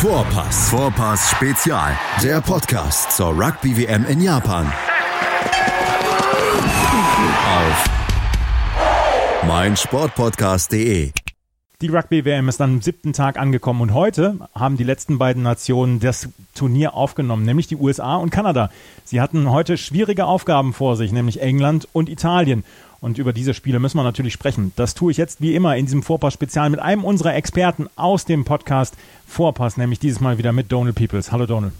Vorpass. Vorpass Spezial. Der Podcast zur Rugby WM in Japan. Auf meinsportpodcast.de. Die Rugby-WM ist am siebten Tag angekommen und heute haben die letzten beiden Nationen das Turnier aufgenommen, nämlich die USA und Kanada. Sie hatten heute schwierige Aufgaben vor sich, nämlich England und Italien. Und über diese Spiele müssen wir natürlich sprechen. Das tue ich jetzt wie immer in diesem Vorpass-Spezial mit einem unserer Experten aus dem Podcast Vorpass, nämlich dieses Mal wieder mit Donald Peoples. Hallo Donald.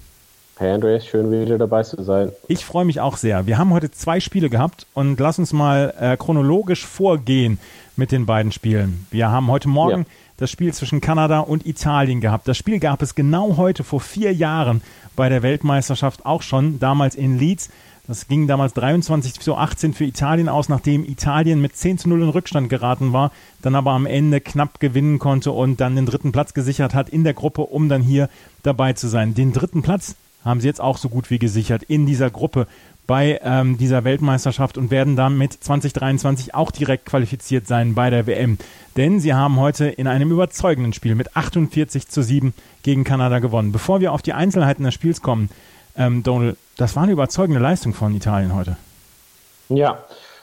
Hey Andreas, schön wieder dabei zu sein. Ich freue mich auch sehr. Wir haben heute zwei Spiele gehabt und lass uns mal äh, chronologisch vorgehen mit den beiden Spielen. Wir haben heute Morgen ja. das Spiel zwischen Kanada und Italien gehabt. Das Spiel gab es genau heute vor vier Jahren bei der Weltmeisterschaft auch schon, damals in Leeds. Das ging damals 23 zu 18 für Italien aus, nachdem Italien mit 10 zu 0 in Rückstand geraten war, dann aber am Ende knapp gewinnen konnte und dann den dritten Platz gesichert hat in der Gruppe, um dann hier dabei zu sein. Den dritten Platz haben sie jetzt auch so gut wie gesichert in dieser Gruppe bei ähm, dieser Weltmeisterschaft und werden damit 2023 auch direkt qualifiziert sein bei der WM. Denn sie haben heute in einem überzeugenden Spiel mit 48 zu 7 gegen Kanada gewonnen. Bevor wir auf die Einzelheiten des Spiels kommen, ähm, Donald, das war eine überzeugende Leistung von Italien heute. Ja,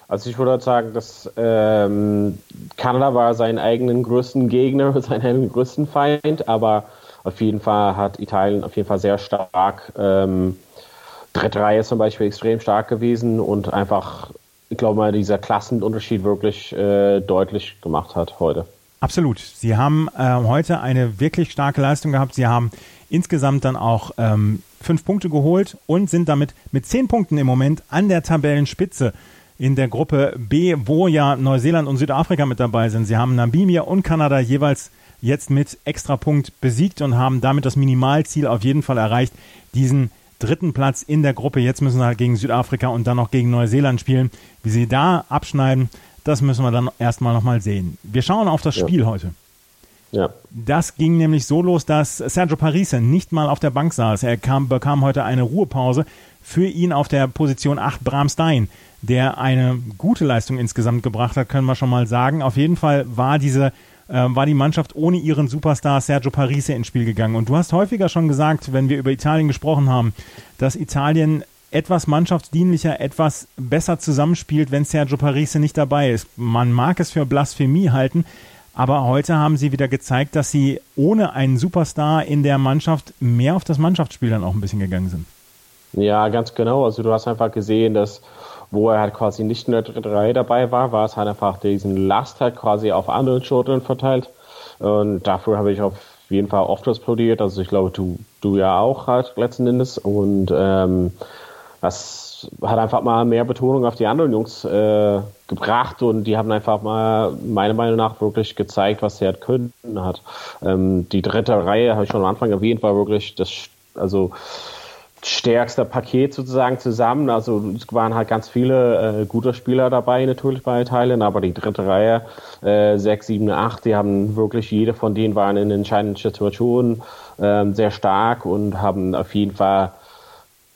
also ich würde sagen, dass ähm, Kanada war seinen eigenen größten Gegner, seinen eigenen größten Feind, aber auf jeden Fall hat Italien auf jeden Fall sehr stark, ähm, dritte Reihe zum Beispiel extrem stark gewesen und einfach, ich glaube mal, dieser Klassenunterschied wirklich äh, deutlich gemacht hat heute. Absolut. Sie haben äh, heute eine wirklich starke Leistung gehabt. Sie haben insgesamt dann auch ähm, fünf Punkte geholt und sind damit mit zehn Punkten im Moment an der Tabellenspitze in der Gruppe B, wo ja Neuseeland und Südafrika mit dabei sind. Sie haben Namibia und Kanada jeweils jetzt mit Extrapunkt besiegt und haben damit das Minimalziel auf jeden Fall erreicht, diesen dritten Platz in der Gruppe. Jetzt müssen sie halt gegen Südafrika und dann noch gegen Neuseeland spielen. Wie sie da abschneiden, das müssen wir dann erstmal nochmal sehen. Wir schauen auf das ja. Spiel heute. Ja. Das ging nämlich so los, dass Sergio Parise nicht mal auf der Bank saß. Er kam, bekam heute eine Ruhepause. Für ihn auf der Position 8 Bram Stein, der eine gute Leistung insgesamt gebracht hat, können wir schon mal sagen. Auf jeden Fall war diese äh, war die Mannschaft ohne ihren Superstar Sergio Parise ins Spiel gegangen. Und du hast häufiger schon gesagt, wenn wir über Italien gesprochen haben, dass Italien etwas mannschaftsdienlicher, etwas besser zusammenspielt, wenn Sergio Parise nicht dabei ist. Man mag es für Blasphemie halten, aber heute haben sie wieder gezeigt, dass sie ohne einen Superstar in der Mannschaft mehr auf das Mannschaftsspiel dann auch ein bisschen gegangen sind. Ja, ganz genau. Also du hast einfach gesehen, dass wo er halt quasi nicht in der Reihe dabei war, war es halt einfach diesen Last halt quasi auf anderen Schultern verteilt. Und dafür habe ich auf jeden Fall oft explodiert. Also ich glaube, du, du ja auch halt letzten Endes. Und ähm, das hat einfach mal mehr Betonung auf die anderen Jungs äh, gebracht und die haben einfach mal meiner Meinung nach wirklich gezeigt, was sie halt können hat. Ähm, die dritte Reihe habe ich schon am Anfang erwähnt, war wirklich das, also stärkste Paket sozusagen zusammen. Also es waren halt ganz viele äh, gute Spieler dabei natürlich bei Teilen, aber die dritte Reihe, äh, 6, 7, 8, die haben wirklich, jede von denen waren in entscheidenden Situationen äh, sehr stark und haben auf jeden Fall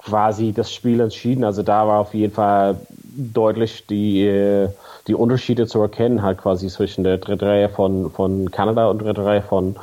quasi das Spiel entschieden. Also da war auf jeden Fall deutlich die, äh, die Unterschiede zu erkennen, halt quasi zwischen der dritten Reihe von, von Kanada und der dritten Reihe von,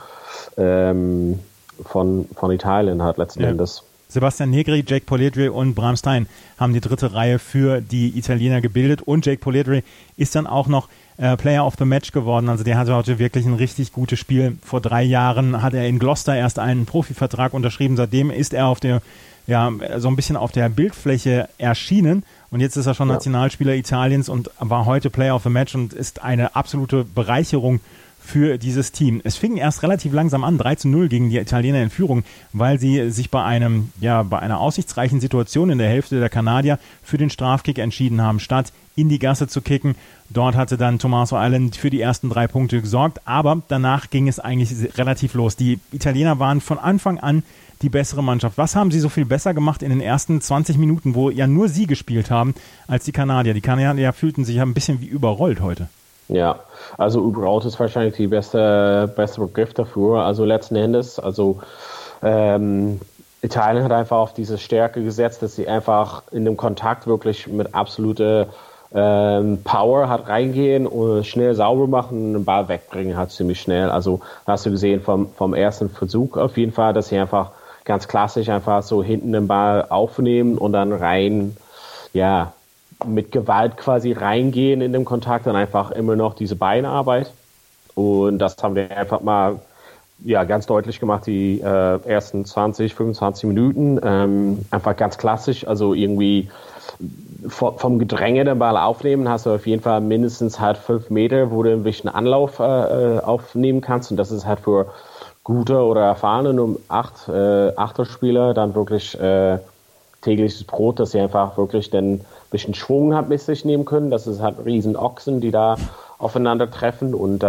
ähm, von, von Italien halt letzten ja. Endes. Sebastian Negri, Jake Poledri und Bram Stein haben die dritte Reihe für die Italiener gebildet und Jake Poledri ist dann auch noch äh, Player of the Match geworden. Also der hatte heute wirklich ein richtig gutes Spiel. Vor drei Jahren hat er in Gloucester erst einen Profivertrag unterschrieben. Seitdem ist er auf der ja, so ein bisschen auf der Bildfläche erschienen. Und jetzt ist er schon ja. Nationalspieler Italiens und war heute Player of the Match und ist eine absolute Bereicherung für dieses Team. Es fing erst relativ langsam an, 3 zu 0 gegen die Italiener in Führung, weil sie sich bei einem, ja, bei einer aussichtsreichen Situation in der Hälfte der Kanadier für den Strafkick entschieden haben, statt in die Gasse zu kicken. Dort hatte dann Tommaso Island für die ersten drei Punkte gesorgt, aber danach ging es eigentlich relativ los. Die Italiener waren von Anfang an die bessere Mannschaft. Was haben sie so viel besser gemacht in den ersten 20 Minuten, wo ja nur sie gespielt haben, als die Kanadier? Die Kanadier fühlten sich ja ein bisschen wie überrollt heute. Ja, also überrollt ist wahrscheinlich die beste, beste Begriff dafür. Also letzten Endes, also ähm, Italien hat einfach auf diese Stärke gesetzt, dass sie einfach in dem Kontakt wirklich mit absoluter ähm, Power hat reingehen und schnell sauber machen und den Ball wegbringen hat ziemlich schnell. Also hast du gesehen vom, vom ersten Versuch auf jeden Fall, dass sie einfach ganz klassisch einfach so hinten den Ball aufnehmen und dann rein, ja, mit Gewalt quasi reingehen in den Kontakt und einfach immer noch diese Beinarbeit. Und das haben wir einfach mal ja, ganz deutlich gemacht, die äh, ersten 20, 25 Minuten. Ähm, einfach ganz klassisch, also irgendwie vom Gedränge den Ball aufnehmen, hast du auf jeden Fall mindestens halt fünf Meter, wo du ein bisschen Anlauf äh, äh, aufnehmen kannst. Und das ist halt für gute oder erfahrene um acht, äh, Achterspieler dann wirklich äh, tägliches Brot, dass sie einfach wirklich dann ein bisschen Schwung hat mit sich nehmen können. Das ist halt riesen Ochsen, die da aufeinandertreffen. Und äh,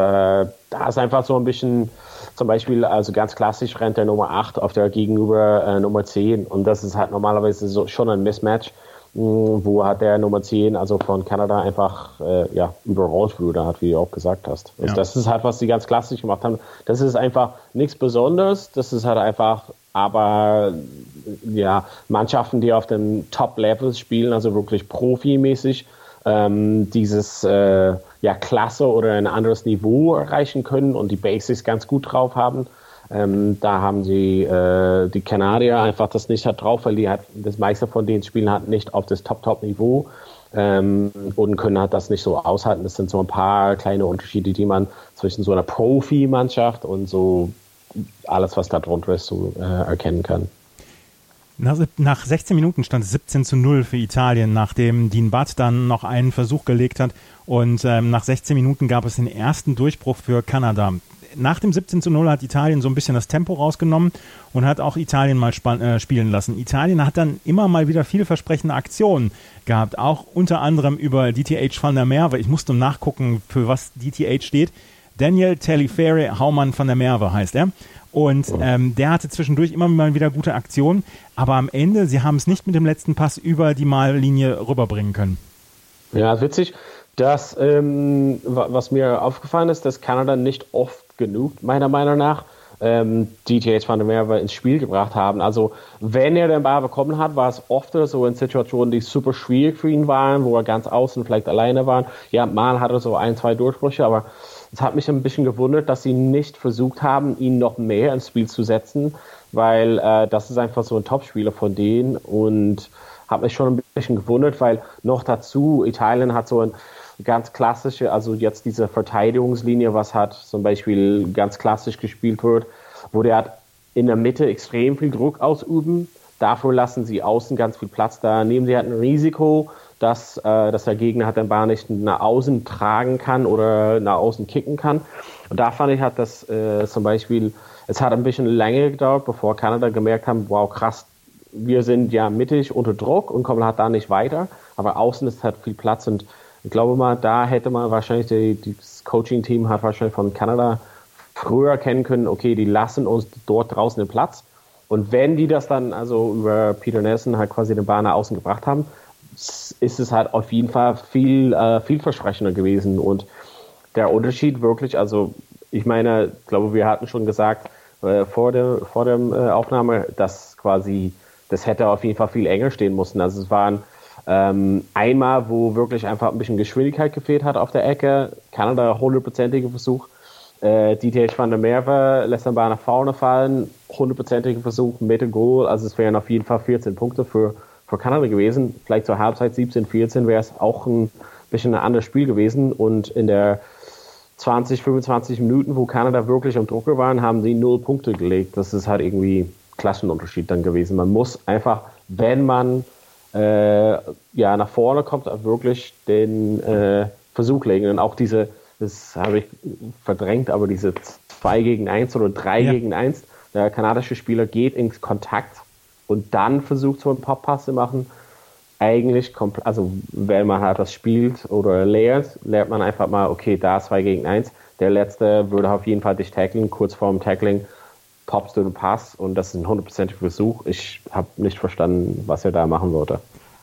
da ist einfach so ein bisschen, zum Beispiel, also ganz klassisch rennt der Nummer 8 auf der gegenüber äh, Nummer 10. Und das ist halt normalerweise so, schon ein Mismatch wo hat der Nummer 10, also von Kanada, einfach äh, ja, überrollt wurde, hat, wie du auch gesagt hast. Also ja. Das ist halt, was sie ganz klassisch gemacht haben. Das ist einfach nichts Besonderes, das ist halt einfach, aber ja, Mannschaften, die auf dem Top-Level spielen, also wirklich profimäßig, ähm, dieses äh, ja, Klasse oder ein anderes Niveau erreichen können und die Basics ganz gut drauf haben. Ähm, da haben sie äh, die Kanadier einfach das nicht hat drauf, weil die hat das meiste von den Spielen hat nicht auf das Top-Top-Niveau ähm, und können halt das nicht so aushalten. Das sind so ein paar kleine Unterschiede, die man zwischen so einer Profi-Mannschaft und so alles, was da drunter ist, so äh, erkennen kann. Nach, 16 Minuten stand es 17 zu 0 für Italien, nachdem Dean Butt dann noch einen Versuch gelegt hat. Und ähm, nach 16 Minuten gab es den ersten Durchbruch für Kanada nach dem 17 zu 0 hat Italien so ein bisschen das Tempo rausgenommen und hat auch Italien mal äh, spielen lassen. Italien hat dann immer mal wieder vielversprechende Aktionen gehabt, auch unter anderem über DTH van der Merwe. Ich musste nachgucken, für was DTH steht. Daniel Telefere Haumann van der Merwe heißt er. Und ähm, der hatte zwischendurch immer mal wieder gute Aktionen, aber am Ende, sie haben es nicht mit dem letzten Pass über die Mallinie rüberbringen können. Ja, witzig. Das, ähm, was mir aufgefallen ist, dass Kanada nicht oft genug, meiner Meinung nach, ähm, DTH van der Merwe ins Spiel gebracht haben. Also wenn er den Ball bekommen hat, war es oft so in Situationen, die super schwierig für ihn waren, wo er ganz außen vielleicht alleine war. Ja, mal hatte er so ein, zwei Durchbrüche, aber es hat mich ein bisschen gewundert, dass sie nicht versucht haben, ihn noch mehr ins Spiel zu setzen, weil äh, das ist einfach so ein Topspieler von denen und hat mich schon ein bisschen gewundert, weil noch dazu Italien hat so ein ganz klassische, also jetzt diese Verteidigungslinie, was hat zum Beispiel ganz klassisch gespielt wird, wo der hat in der Mitte extrem viel Druck ausüben. Dafür lassen sie außen ganz viel Platz. Da nehmen sie halt ein Risiko, dass, äh, dass der Gegner halt den Ball nicht nach außen tragen kann oder nach außen kicken kann. Und da fand ich halt, dass äh, zum Beispiel, es hat ein bisschen länger gedauert, bevor Kanada gemerkt haben, wow, krass, wir sind ja mittig unter Druck und kommen halt da nicht weiter. Aber außen ist halt viel Platz und ich glaube mal, da hätte man wahrscheinlich, die, das Coaching-Team hat wahrscheinlich von Kanada früher kennen können, okay, die lassen uns dort draußen den Platz. Und wenn die das dann also über Peter Nelson halt quasi den Ball nach außen gebracht haben, ist es halt auf jeden Fall viel äh, vielversprechender gewesen. Und der Unterschied wirklich, also ich meine, ich glaube, wir hatten schon gesagt äh, vor der vor der äh, Aufnahme, dass quasi das hätte auf jeden Fall viel enger stehen müssen. Also es waren ähm, einmal, wo wirklich einfach ein bisschen Geschwindigkeit gefehlt hat auf der Ecke. Kanada, hundertprozentiger Versuch. Äh, DTH van der Merwe lässt den Ball nach vorne fallen. Hundertprozentiger Versuch mit dem Goal. Also es wären auf jeden Fall 14 Punkte für, für Kanada gewesen. Vielleicht zur Halbzeit 17, 14 wäre es auch ein bisschen ein anderes Spiel gewesen. Und in der 20, 25 Minuten, wo Kanada wirklich am Drucker waren, haben sie null Punkte gelegt. Das ist halt irgendwie Klassenunterschied dann gewesen. Man muss einfach, wenn man äh, ja, nach vorne kommt, wirklich den äh, Versuch legen. Und auch diese, das habe ich verdrängt, aber diese 2 gegen 1 oder 3 ja. gegen 1, der kanadische Spieler geht ins Kontakt und dann versucht so ein Pop-Pass zu machen. Eigentlich, kommt, also wenn man halt das spielt oder lernt, lernt man einfach mal, okay, da 2 gegen 1. Der letzte würde auf jeden Fall dich tackeln, kurz vorm Tackling poppst du den Pass und das ist ein hundertprozentiger Versuch. Ich habe nicht verstanden, was er da machen wollte.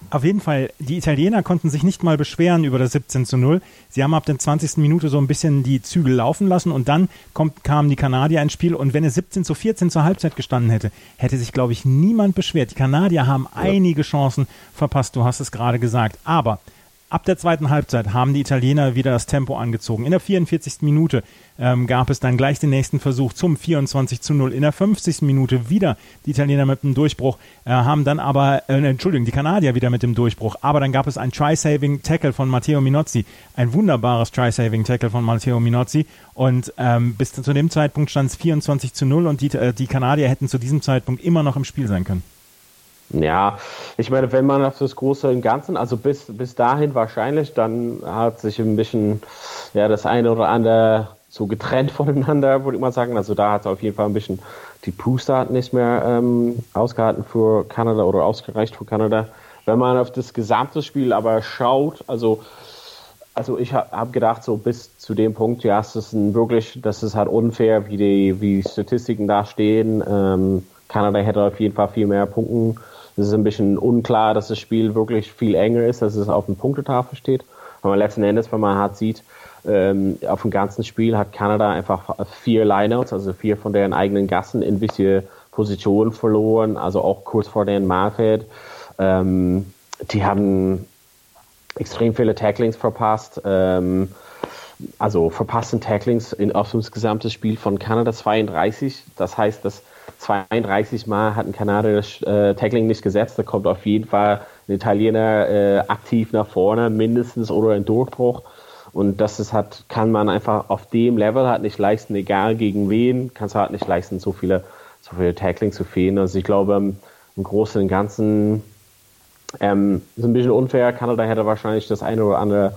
Auf jeden Fall, die Italiener konnten sich nicht mal beschweren über das 17 zu 0. Sie haben ab der 20. Minute so ein bisschen die Zügel laufen lassen und dann kommt, kamen die Kanadier ins Spiel und wenn es 17 zu 14 zur Halbzeit gestanden hätte, hätte sich, glaube ich, niemand beschwert. Die Kanadier haben ja. einige Chancen verpasst, du hast es gerade gesagt. Aber Ab der zweiten Halbzeit haben die Italiener wieder das Tempo angezogen. In der 44. Minute ähm, gab es dann gleich den nächsten Versuch zum 24 zu 0. In der 50. Minute wieder die Italiener mit dem Durchbruch, äh, haben dann aber, äh, Entschuldigung, die Kanadier wieder mit dem Durchbruch. Aber dann gab es ein Try-Saving-Tackle von Matteo Minozzi. Ein wunderbares Try-Saving-Tackle von Matteo Minozzi. Und ähm, bis zu dem Zeitpunkt stand es 24 zu 0 und die, äh, die Kanadier hätten zu diesem Zeitpunkt immer noch im Spiel sein können. Ja, ich meine, wenn man auf das Große und Ganzen, also bis, bis dahin wahrscheinlich, dann hat sich ein bisschen ja, das eine oder andere so getrennt voneinander, würde ich mal sagen. Also da hat es auf jeden Fall ein bisschen die Puste hat nicht mehr ähm, ausgehalten für Kanada oder ausgereicht für Kanada. Wenn man auf das gesamte Spiel aber schaut, also also ich habe hab gedacht, so bis zu dem Punkt, ja, es ist ein wirklich, das ist halt unfair, wie die, wie Statistiken da stehen. Ähm, Kanada hätte auf jeden Fall viel mehr Punkten es ist ein bisschen unklar, dass das Spiel wirklich viel enger ist, dass es auf dem Punktetafel steht. Aber letzten Endes, wenn man halt sieht, ähm, auf dem ganzen Spiel hat Kanada einfach vier Lineouts, also vier von deren eigenen Gassen in wichtige Positionen verloren, also auch kurz vor deren Marfeld. Ähm, die haben extrem viele Tacklings verpasst. Ähm, also verpassten Tacklings in, auf das gesamte Spiel von Kanada 32. Das heißt, dass 32 Mal hat ein Kanadier das äh, Tackling nicht gesetzt. Da kommt auf jeden Fall ein Italiener äh, aktiv nach vorne, mindestens oder ein Durchbruch. Und das ist halt, kann man einfach auf dem Level halt nicht leisten, egal gegen wen, kannst du halt nicht leisten, so viele, so viele Tackling zu fehlen. Also ich glaube, im, im Großen und Ganzen ähm, ist ein bisschen unfair. Kanada hätte wahrscheinlich das eine oder andere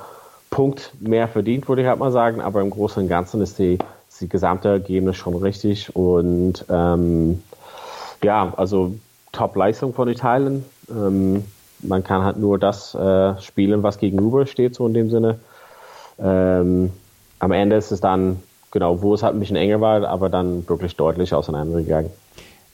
Punkt mehr verdient, würde ich halt mal sagen. Aber im Großen und Ganzen ist die die gesamte Ergebnis schon richtig und ähm, ja, also Top-Leistung von Italien. Ähm, man kann halt nur das äh, spielen, was gegenüber steht, so in dem Sinne. Ähm, am Ende ist es dann, genau, wo es halt ein bisschen enger war, aber dann wirklich deutlich auseinandergegangen.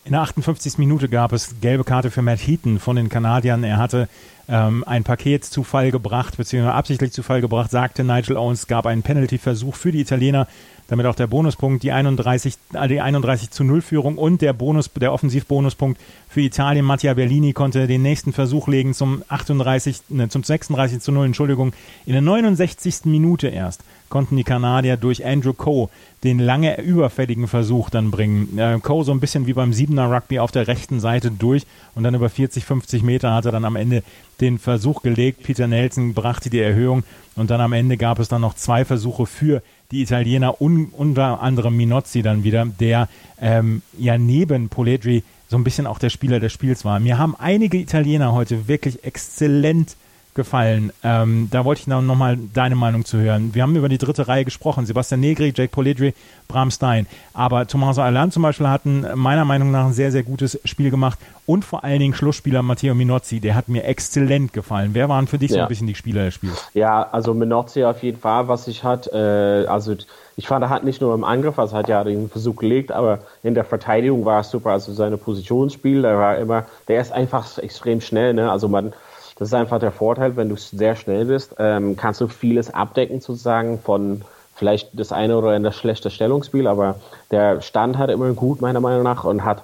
In der 58. Minute gab es gelbe Karte für Matt Heaton von den Kanadiern. Er hatte ähm, ein Paket zu Fall gebracht, beziehungsweise absichtlich zu Fall gebracht, sagte Nigel Owens, gab einen Penalty-Versuch für die Italiener damit auch der Bonuspunkt, die 31, äh, die 31 zu 0 Führung und der Bonus, der Offensivbonuspunkt für Italien. Mattia Bellini konnte den nächsten Versuch legen zum 38, ne, zum 36 zu 0, Entschuldigung. In der 69. Minute erst konnten die Kanadier durch Andrew Coe den lange überfälligen Versuch dann bringen. Äh, Coe so ein bisschen wie beim Siebener Rugby auf der rechten Seite durch und dann über 40, 50 Meter hat er dann am Ende den Versuch gelegt. Peter Nelson brachte die Erhöhung und dann am Ende gab es dann noch zwei Versuche für die Italiener, un, unter anderem Minozzi dann wieder, der ähm, ja neben Poledri so ein bisschen auch der Spieler des Spiels war. Mir haben einige Italiener heute wirklich exzellent gefallen. Ähm, da wollte ich noch, noch mal deine Meinung zu hören. Wir haben über die dritte Reihe gesprochen. Sebastian Negri, Jake Polidri, Bram Stein. Aber Tommaso Alan zum Beispiel hat ein, meiner Meinung nach ein sehr, sehr gutes Spiel gemacht. Und vor allen Dingen Schlussspieler Matteo Minozzi, der hat mir exzellent gefallen. Wer waren für dich ja. so ein bisschen die Spieler des Spiels? Ja, also Minozzi auf jeden Fall, was ich hat, äh, also ich fand, er hat nicht nur im Angriff, also hat ja den Versuch gelegt, aber in der Verteidigung war es super. Also seine Positionsspiel, der war immer, der ist einfach extrem schnell, ne? Also man, das ist einfach der Vorteil, wenn du sehr schnell bist, ähm, kannst du vieles abdecken sozusagen von vielleicht das eine oder das schlechte Stellungsspiel, aber der Stand hat immer gut, meiner Meinung nach, und hat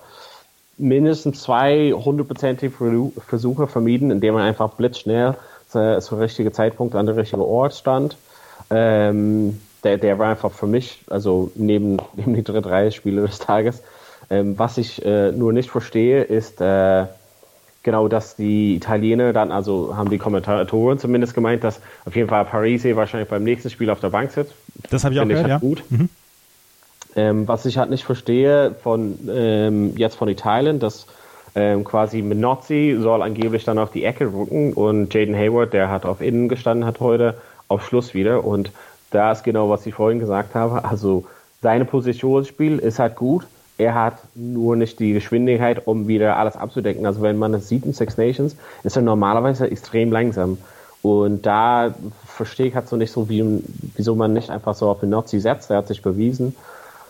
mindestens zwei hundertprozentige Versuche vermieden, indem er einfach blitzschnell zur, zur richtigen Zeitpunkt an der richtigen Ort stand. Ähm, der, der war einfach für mich, also neben, neben die dritte Reihe Spiele des Tages. Ähm, was ich äh, nur nicht verstehe, ist, äh, genau, dass die Italiener dann, also haben die Kommentatoren zumindest gemeint, dass auf jeden Fall Parisi wahrscheinlich beim nächsten Spiel auf der Bank sitzt. Das habe ich auch gehört, ich halt ja. Gut. Mhm. Ähm, was ich halt nicht verstehe von ähm, jetzt von Italien, dass ähm, quasi Minozzi soll angeblich dann auf die Ecke rücken und Jaden Hayward, der hat auf Innen gestanden hat heute, auf Schluss wieder und da ist genau, was ich vorhin gesagt habe. Also seine Positionsspiel ist halt gut, er hat nur nicht die Geschwindigkeit, um wieder alles abzudecken. Also wenn man das sieht in Six Nations, ist er normalerweise extrem langsam. Und da verstehe ich halt so nicht so, wie, wieso man nicht einfach so auf den Nazi setzt. Er hat sich bewiesen.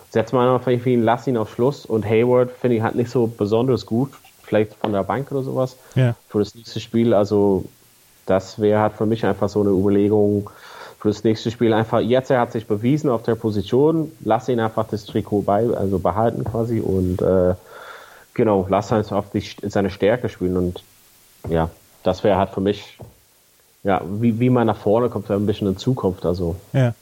Setzt man auf ihn, lass ihn auf Schluss. Und Hayward finde ich halt nicht so besonders gut. Vielleicht von der Bank oder sowas. Ja. Für das nächste Spiel. Also das wäre halt für mich einfach so eine Überlegung, für das nächste Spiel einfach, jetzt er hat sich bewiesen auf der Position, lass ihn einfach das Trikot bei, also behalten quasi und äh, genau, lass ihn auf die, seine Stärke spielen und ja, das wäre halt für mich ja, wie, wie man nach vorne kommt, ein bisschen in Zukunft. Also. Ja.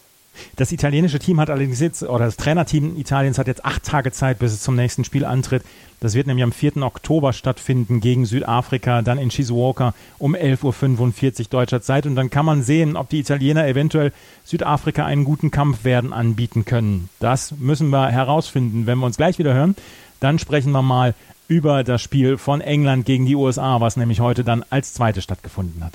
Das italienische Team hat allerdings jetzt, oder das Trainerteam Italiens hat jetzt acht Tage Zeit, bis es zum nächsten Spiel antritt. Das wird nämlich am 4. Oktober stattfinden gegen Südafrika, dann in Shizuoka um 11.45 Uhr deutscher Zeit. Und dann kann man sehen, ob die Italiener eventuell Südafrika einen guten Kampf werden anbieten können. Das müssen wir herausfinden, wenn wir uns gleich wieder hören. Dann sprechen wir mal über das Spiel von England gegen die USA, was nämlich heute dann als zweites stattgefunden hat.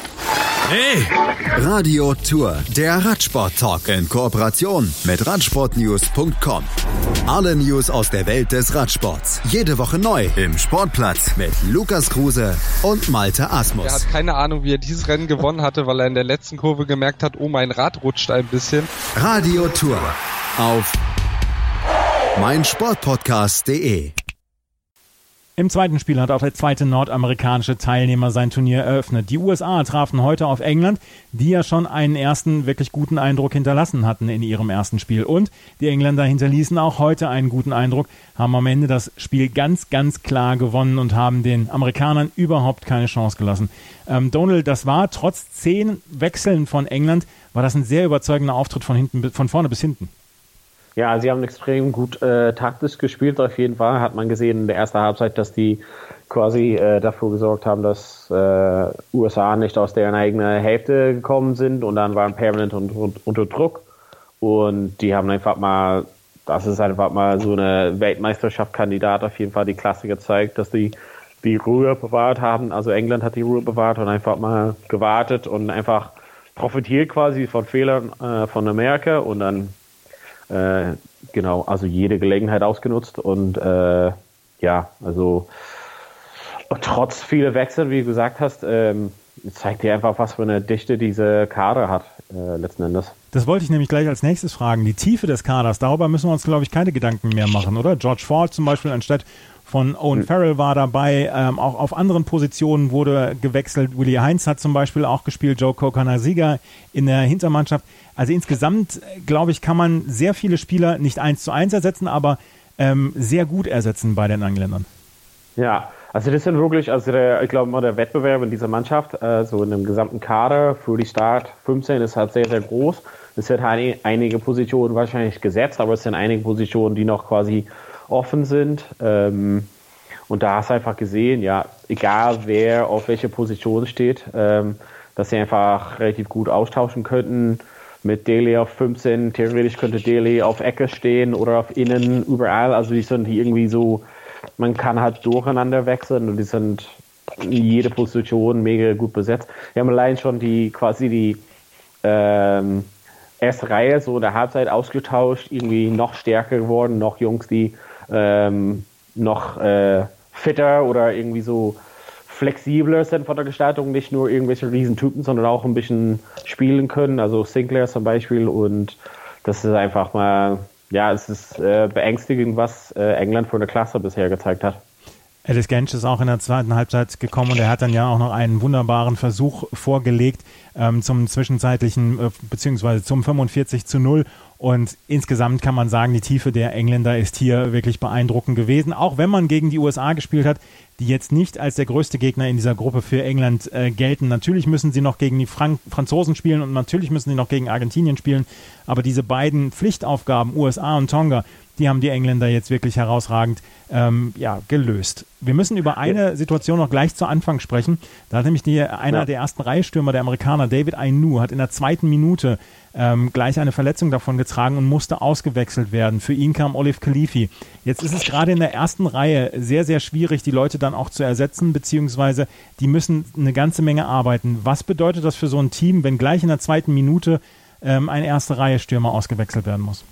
Hey! Radio Tour, der Radsport-Talk in Kooperation mit Radsportnews.com. Alle News aus der Welt des Radsports. Jede Woche neu im Sportplatz mit Lukas Kruse und Malte Asmus. Er hat keine Ahnung, wie er dieses Rennen gewonnen hatte, weil er in der letzten Kurve gemerkt hat, oh, mein Rad rutscht ein bisschen. Radio Tour auf meinsportpodcast.de im zweiten Spiel hat auch der zweite nordamerikanische Teilnehmer sein Turnier eröffnet. Die USA trafen heute auf England, die ja schon einen ersten wirklich guten Eindruck hinterlassen hatten in ihrem ersten Spiel. Und die Engländer hinterließen auch heute einen guten Eindruck, haben am Ende das Spiel ganz, ganz klar gewonnen und haben den Amerikanern überhaupt keine Chance gelassen. Ähm, Donald, das war trotz zehn Wechseln von England, war das ein sehr überzeugender Auftritt von hinten, von vorne bis hinten. Ja, sie haben extrem gut äh, taktisch gespielt, auf jeden Fall. Hat man gesehen in der ersten Halbzeit, dass die quasi äh, dafür gesorgt haben, dass äh, USA nicht aus deren eigenen Hälfte gekommen sind und dann waren permanent un un unter Druck. Und die haben einfach mal, das ist einfach mal so eine Weltmeisterschaftskandidat auf jeden Fall die Klasse gezeigt, dass die die Ruhe bewahrt haben. Also England hat die Ruhe bewahrt und einfach mal gewartet und einfach profitiert quasi von Fehlern äh, von Amerika und dann äh, genau, also jede Gelegenheit ausgenutzt und äh, ja, also trotz vieler Wechsel, wie du gesagt hast, ähm, zeigt dir einfach, was für eine Dichte diese Kader hat, äh, letzten Endes. Das wollte ich nämlich gleich als nächstes fragen. Die Tiefe des Kaders, darüber müssen wir uns, glaube ich, keine Gedanken mehr machen, oder? George Ford zum Beispiel anstatt von Owen hm. Farrell war dabei, ähm, auch auf anderen Positionen wurde gewechselt. Willie Heinz hat zum Beispiel auch gespielt, Joe Kokanasiga in der Hintermannschaft. Also insgesamt, glaube ich, kann man sehr viele Spieler nicht eins zu eins ersetzen, aber ähm, sehr gut ersetzen bei den Engländern. Ja, also das sind wirklich, also der, ich glaube mal der Wettbewerb in dieser Mannschaft, äh, so in dem gesamten Kader für die Start 15 ist halt sehr, sehr groß. Es wird halt einige Positionen wahrscheinlich gesetzt, aber es sind einige Positionen, die noch quasi offen sind. Ähm, und da hast du einfach gesehen, ja, egal wer auf welche Position steht, ähm, dass sie einfach relativ gut austauschen könnten. Mit Daly auf 15, theoretisch könnte Daly auf Ecke stehen oder auf Innen, überall. Also die sind irgendwie so, man kann halt durcheinander wechseln und die sind in jede Position mega gut besetzt. Wir haben allein schon die quasi die ähm, erste Reihe so in der Halbzeit ausgetauscht, irgendwie noch stärker geworden, noch Jungs, die ähm, noch äh, fitter oder irgendwie so flexibler sind von der Gestaltung, nicht nur irgendwelche Riesentypen, sondern auch ein bisschen spielen können, also Sinclair zum Beispiel und das ist einfach mal, ja, es ist äh, beängstigend, was äh, England für eine Klasse bisher gezeigt hat. Alice Gensch ist auch in der zweiten Halbzeit gekommen und er hat dann ja auch noch einen wunderbaren Versuch vorgelegt ähm, zum zwischenzeitlichen, äh, beziehungsweise zum 45 zu 0 und insgesamt kann man sagen, die Tiefe der Engländer ist hier wirklich beeindruckend gewesen. Auch wenn man gegen die USA gespielt hat, die jetzt nicht als der größte Gegner in dieser Gruppe für England äh, gelten. Natürlich müssen sie noch gegen die Frank Franzosen spielen und natürlich müssen sie noch gegen Argentinien spielen. Aber diese beiden Pflichtaufgaben, USA und Tonga, die haben die Engländer jetzt wirklich herausragend ähm, ja, gelöst. Wir müssen über eine Situation noch gleich zu Anfang sprechen. Da hat nämlich die, einer ja. der ersten Reihstürmer der Amerikaner, David Ainu, hat in der zweiten Minute ähm, gleich eine Verletzung davon getragen und musste ausgewechselt werden. Für ihn kam Olive Khalifi. Jetzt ist es gerade in der ersten Reihe sehr, sehr schwierig, die Leute dann auch zu ersetzen, beziehungsweise die müssen eine ganze Menge arbeiten. Was bedeutet das für so ein Team, wenn gleich in der zweiten Minute ähm, ein erste Reihe Stürmer ausgewechselt werden muss?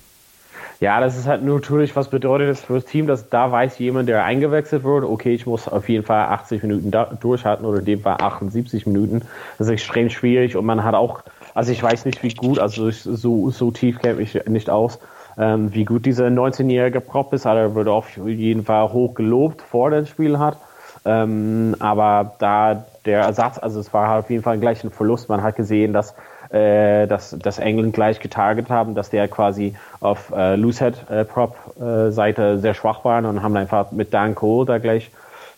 Ja, das ist halt natürlich, was bedeutet das für das Team, dass da weiß jemand, der eingewechselt wird, okay, ich muss auf jeden Fall 80 Minuten durchhalten oder in dem Fall 78 Minuten. Das ist extrem schwierig und man hat auch also ich weiß nicht, wie gut, also ich, so, so tief kenne ich nicht aus. ähm, wie gut dieser 19-jährige Prop ist. Also er wird auf jeden Fall hoch gelobt vor dem Spiel hat. Ähm, aber da der Ersatz, also es war halt auf jeden Fall gleich ein Verlust. Man hat gesehen, dass äh, dass, dass England gleich getarget haben, dass der quasi auf äh, Loosehead-Prop-Seite äh, sehr schwach waren und haben einfach mit Dan Cole da gleich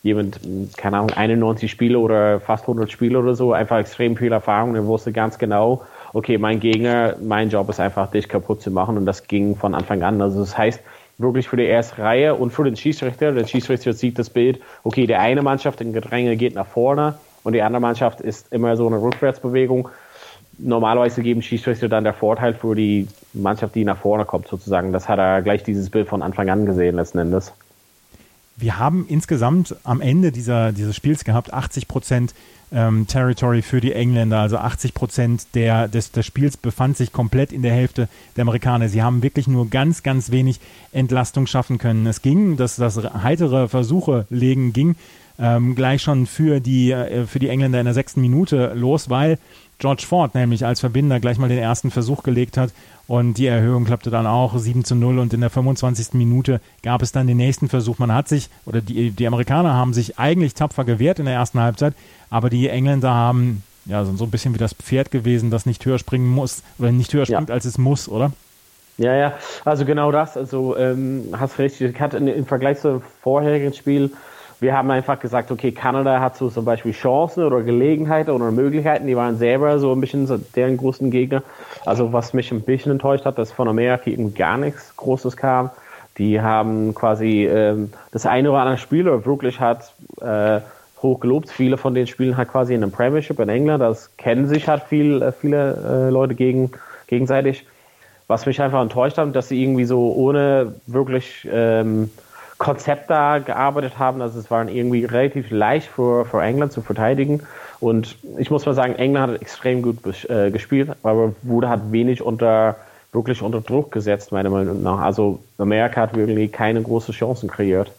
jemand, keine Ahnung, 91 Spiele oder fast 100 Spiele oder so, einfach extrem viel Erfahrung. Er wusste ganz genau, okay, mein Gegner, mein Job ist einfach, dich kaputt zu machen und das ging von Anfang an. Also das heißt, wirklich für die erste Reihe und für den Schiedsrichter, der Schiedsrichter sieht das Bild, okay, der eine Mannschaft in Gedränge geht nach vorne und die andere Mannschaft ist immer so eine Rückwärtsbewegung. Normalerweise geben Schiedsrichter dann der Vorteil für die Mannschaft, die nach vorne kommt, sozusagen. Das hat er gleich dieses Bild von Anfang an gesehen, letzten Endes. Wir haben insgesamt am Ende dieser, dieses Spiels gehabt 80 Prozent ähm, Territory für die Engländer, also 80 Prozent der, des, des Spiels befand sich komplett in der Hälfte der Amerikaner. Sie haben wirklich nur ganz, ganz wenig Entlastung schaffen können. Es ging, dass das heitere Versuche legen ging, ähm, gleich schon für die, äh, für die Engländer in der sechsten Minute los, weil George Ford nämlich als Verbinder gleich mal den ersten Versuch gelegt hat und die Erhöhung klappte dann auch 7 zu 0 und in der 25. Minute gab es dann den nächsten Versuch. Man hat sich, oder die, die Amerikaner haben sich eigentlich tapfer gewehrt in der ersten Halbzeit, aber die Engländer haben ja so ein bisschen wie das Pferd gewesen, das nicht höher springen muss oder nicht höher springt, ja. als es muss, oder? Ja, ja, also genau das. Also ähm, hast recht, ich hatte im Vergleich zum vorherigen Spiel wir haben einfach gesagt, okay, Kanada hat so zum Beispiel Chancen oder Gelegenheiten oder Möglichkeiten. Die waren selber so ein bisschen deren großen Gegner. Also was mich ein bisschen enttäuscht hat, dass von Amerika eben gar nichts Großes kam. Die haben quasi ähm, das eine oder andere Spieler wirklich hat äh, hoch gelobt. Viele von den Spielen hat quasi in einem Premiership in England. Das kennen sich halt viel, äh, viele äh, Leute gegen, gegenseitig. Was mich einfach enttäuscht hat, dass sie irgendwie so ohne wirklich ähm, Konzept da gearbeitet haben. Also es war irgendwie relativ leicht für, für England zu verteidigen. Und ich muss mal sagen, England hat extrem gut äh, gespielt, aber wurde hat wenig unter wirklich unter Druck gesetzt, meiner Meinung nach. Also Amerika hat wirklich keine großen Chancen kreiert.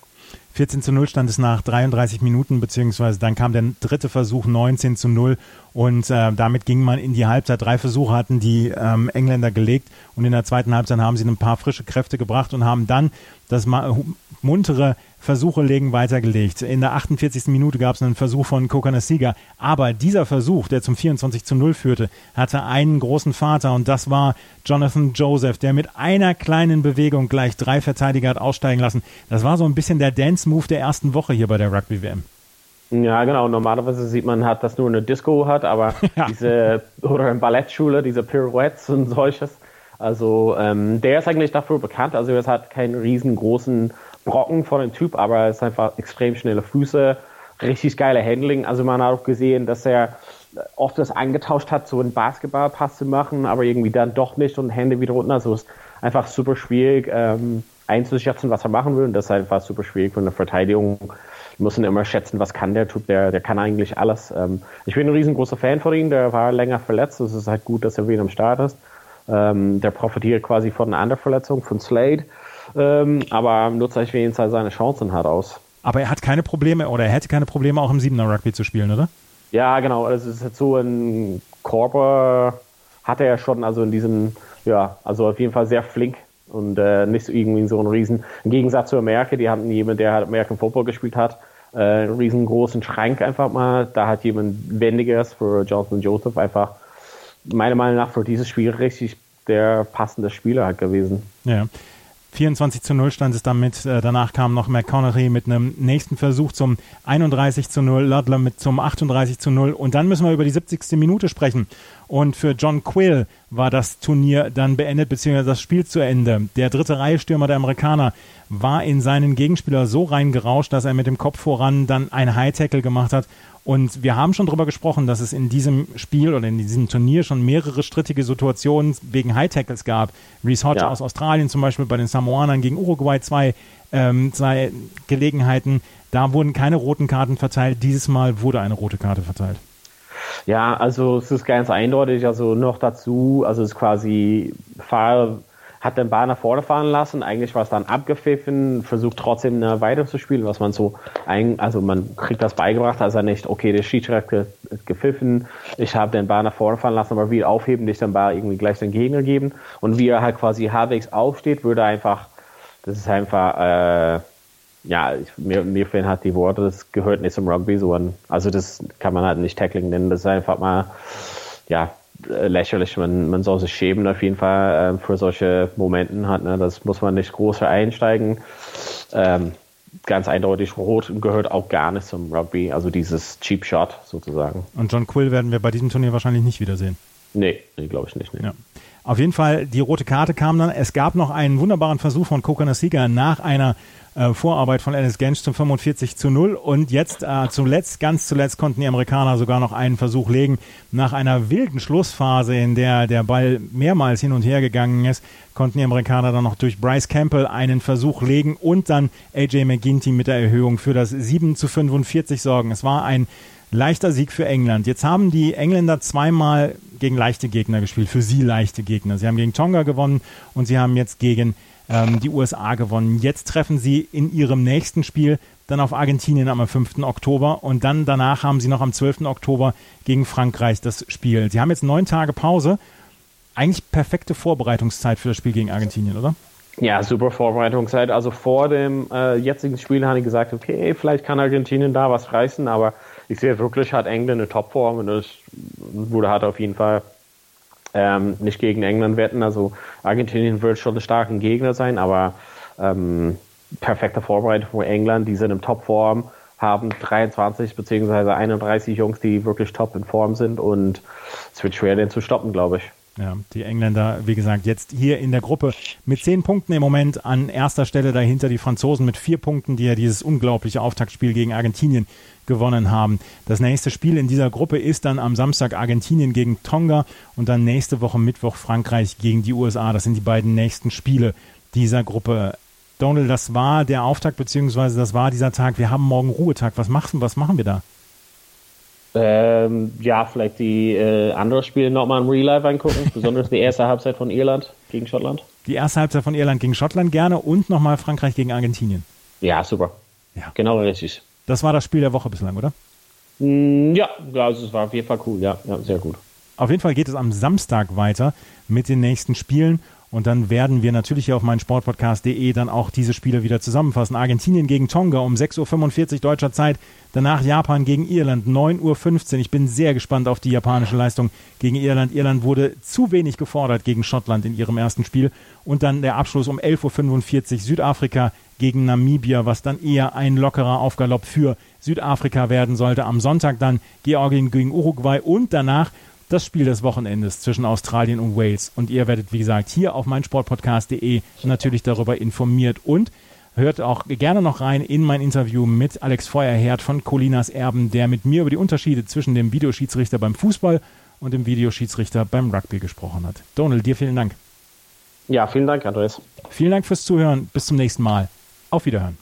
14 zu 0 stand es nach 33 Minuten, beziehungsweise dann kam der dritte Versuch 19 zu 0 und äh, damit ging man in die Halbzeit. Drei Versuche hatten die ähm, Engländer gelegt und in der zweiten Halbzeit haben sie ein paar frische Kräfte gebracht und haben dann das muntere Versuche legen weitergelegt. In der 48. Minute gab es einen Versuch von Kokanasiga, aber dieser Versuch, der zum 24 zu 0 führte, hatte einen großen Vater und das war Jonathan Joseph, der mit einer kleinen Bewegung gleich drei Verteidiger hat aussteigen lassen. Das war so ein bisschen der Dance-Move der ersten Woche hier bei der Rugby-WM. Ja, genau. Normalerweise sieht man halt, dass nur eine Disco hat, aber ja. diese, oder eine Ballettschule, diese Pirouettes und solches. Also, ähm, der ist eigentlich dafür bekannt. Also, er hat keinen riesengroßen Brocken von dem Typ, aber er ist einfach extrem schnelle Füße, richtig geile Handling. Also man hat auch gesehen, dass er oft das angetauscht hat, so einen Basketballpass zu machen, aber irgendwie dann doch nicht und Hände wieder unten. Also es ist einfach super schwierig ähm, einzuschätzen, was er machen will. Und das ist einfach super schwierig für eine Verteidigung. Wir müssen immer schätzen, was kann der Typ, der, der kann eigentlich alles. Ähm, ich bin ein riesengroßer Fan von ihm, der war länger verletzt. Es ist halt gut, dass er wieder am Start ist. Ähm, der profitiert quasi von einer anderen Verletzung, von Slade. Ähm, aber nutzt auf jeden Fall seine Chancen halt aus. Aber er hat keine Probleme oder er hätte keine Probleme, auch im Siebener Rugby zu spielen, oder? Ja, genau. Also es ist jetzt so ein Körper hat er ja schon, also in diesem, ja, also auf jeden Fall sehr flink und äh, nicht so irgendwie so ein Riesen. Im Gegensatz zu Amerika, die hatten jemand, der halt American Football gespielt hat, äh, einen riesengroßen Schrank einfach mal. Da hat jemand Wendiges für Johnson Joseph einfach meiner Meinung nach für dieses Spiel richtig der passende Spieler halt gewesen. Ja. 24 zu 0 stand es damit. Äh, danach kam noch McConaughey mit einem nächsten Versuch zum 31 zu 0, Ludler mit zum 38 zu 0. Und dann müssen wir über die 70. Minute sprechen. Und für John Quill war das Turnier dann beendet, beziehungsweise das Spiel zu Ende. Der dritte Reihe-Stürmer der Amerikaner war in seinen Gegenspieler so reingerauscht, dass er mit dem Kopf voran dann ein High-Tackle gemacht hat und wir haben schon darüber gesprochen, dass es in diesem Spiel oder in diesem Turnier schon mehrere strittige Situationen wegen High Tackles gab. Reese Hodge ja. aus Australien zum Beispiel bei den Samoanern gegen Uruguay zwei, ähm, zwei Gelegenheiten. Da wurden keine roten Karten verteilt. Dieses Mal wurde eine rote Karte verteilt. Ja, also es ist ganz eindeutig. Also noch dazu, also es ist quasi Foul hat den nach vorne fahren lassen, eigentlich war es dann abgepfiffen, versucht trotzdem äh, weiter zu spielen, was man so, ein, also man kriegt das beigebracht, also nicht, okay, der Schiedsrichter hat gepfiffen, ich habe den nach vorne fahren lassen, aber wieder aufheben, nicht den Ball irgendwie gleich den Gegner geben und wie er halt quasi halbwegs aufsteht, würde einfach, das ist einfach, äh, ja, ich, mir, mir fehlen halt die Worte, das gehört nicht zum Rugby, so ein, also das kann man halt nicht Tackling nennen, das ist einfach mal, ja, äh, lächerlich. Man, man soll sich schämen auf jeden Fall äh, für solche Momenten hat. Ne? Das muss man nicht groß einsteigen. Ähm, ganz eindeutig rot gehört auch gar nicht zum Rugby, also dieses Cheap Shot sozusagen. Und John Quill werden wir bei diesem Turnier wahrscheinlich nicht wiedersehen. Nee, nee glaube ich nicht. Nee. Ja. Auf jeden Fall, die rote Karte kam dann. Es gab noch einen wunderbaren Versuch von Kokonasiga nach einer äh, Vorarbeit von Alice Gensch zum 45 zu 0 und jetzt äh, zuletzt, ganz zuletzt konnten die Amerikaner sogar noch einen Versuch legen. Nach einer wilden Schlussphase, in der der Ball mehrmals hin und her gegangen ist, konnten die Amerikaner dann noch durch Bryce Campbell einen Versuch legen und dann AJ McGinty mit der Erhöhung für das 7 zu 45 sorgen. Es war ein leichter Sieg für England. Jetzt haben die Engländer zweimal gegen leichte Gegner gespielt, für sie leichte Gegner. Sie haben gegen Tonga gewonnen und sie haben jetzt gegen ähm, die USA gewonnen. Jetzt treffen sie in ihrem nächsten Spiel dann auf Argentinien am 5. Oktober und dann danach haben sie noch am 12. Oktober gegen Frankreich das Spiel. Sie haben jetzt neun Tage Pause. Eigentlich perfekte Vorbereitungszeit für das Spiel gegen Argentinien, oder? Ja, super Vorbereitungszeit. Also vor dem äh, jetzigen Spiel habe ich gesagt, okay, vielleicht kann Argentinien da was reißen, aber ich sehe wirklich, hat England eine Topform und das wurde halt auf jeden Fall ähm, nicht gegen England wetten. Also Argentinien wird schon ein starker Gegner sein, aber ähm, perfekte Vorbereitung für England. Die sind in Topform, haben 23 bzw. 31 Jungs, die wirklich top in Form sind und es wird schwer, den zu stoppen, glaube ich. Ja, die Engländer, wie gesagt, jetzt hier in der Gruppe mit zehn Punkten im Moment an erster Stelle dahinter die Franzosen mit vier Punkten, die ja dieses unglaubliche Auftaktspiel gegen Argentinien gewonnen haben. Das nächste Spiel in dieser Gruppe ist dann am Samstag Argentinien gegen Tonga und dann nächste Woche Mittwoch Frankreich gegen die USA. Das sind die beiden nächsten Spiele dieser Gruppe. Donald, das war der Auftakt, beziehungsweise das war dieser Tag. Wir haben morgen Ruhetag. Was machen, was machen wir da? Ähm, ja, vielleicht die äh, anderen Spiele nochmal im Real Life angucken, besonders die erste Halbzeit von Irland gegen Schottland. Die erste Halbzeit von Irland gegen Schottland gerne und nochmal Frankreich gegen Argentinien. Ja, super. Ja. Genau richtig. Das war das Spiel der Woche bislang, oder? Mm, ja, also es war auf jeden Fall cool, ja, ja, sehr gut. Auf jeden Fall geht es am Samstag weiter mit den nächsten Spielen und dann werden wir natürlich hier auf meinen Sportpodcast.de dann auch diese Spiele wieder zusammenfassen. Argentinien gegen Tonga um 6.45 Uhr deutscher Zeit. Danach Japan gegen Irland 9.15 Uhr. Ich bin sehr gespannt auf die japanische Leistung gegen Irland. Irland wurde zu wenig gefordert gegen Schottland in ihrem ersten Spiel. Und dann der Abschluss um 11.45 Uhr Südafrika gegen Namibia, was dann eher ein lockerer Aufgalopp für Südafrika werden sollte. Am Sonntag dann Georgien gegen Uruguay und danach das Spiel des Wochenendes zwischen Australien und Wales. Und ihr werdet, wie gesagt, hier auf meinsportpodcast.de natürlich darüber informiert und hört auch gerne noch rein in mein Interview mit Alex Feuerherd von Colinas Erben, der mit mir über die Unterschiede zwischen dem Videoschiedsrichter beim Fußball und dem Videoschiedsrichter beim Rugby gesprochen hat. Donald, dir vielen Dank. Ja, vielen Dank, Andreas. Vielen Dank fürs Zuhören. Bis zum nächsten Mal. Auf Wiederhören.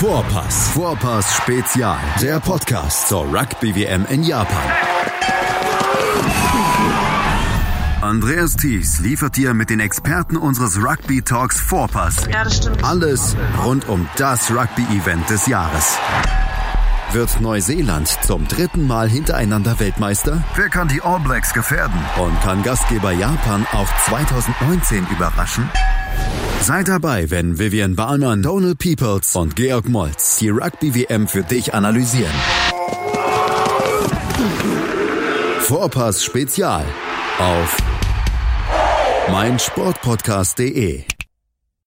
Vorpass. Vorpass Spezial. Der Podcast zur Rugby WM in Japan. Andreas Thies liefert dir mit den Experten unseres Rugby Talks Vorpass. Ja, das stimmt. Alles rund um das Rugby-Event des Jahres. Wird Neuseeland zum dritten Mal hintereinander Weltmeister? Wer kann die All Blacks gefährden? Und kann Gastgeber Japan auch 2019 überraschen? Seid dabei, wenn Vivian Bahlmann, Donald Peoples und Georg Moltz die Rugby-WM für dich analysieren. Vorpass Spezial auf meinsportpodcast.de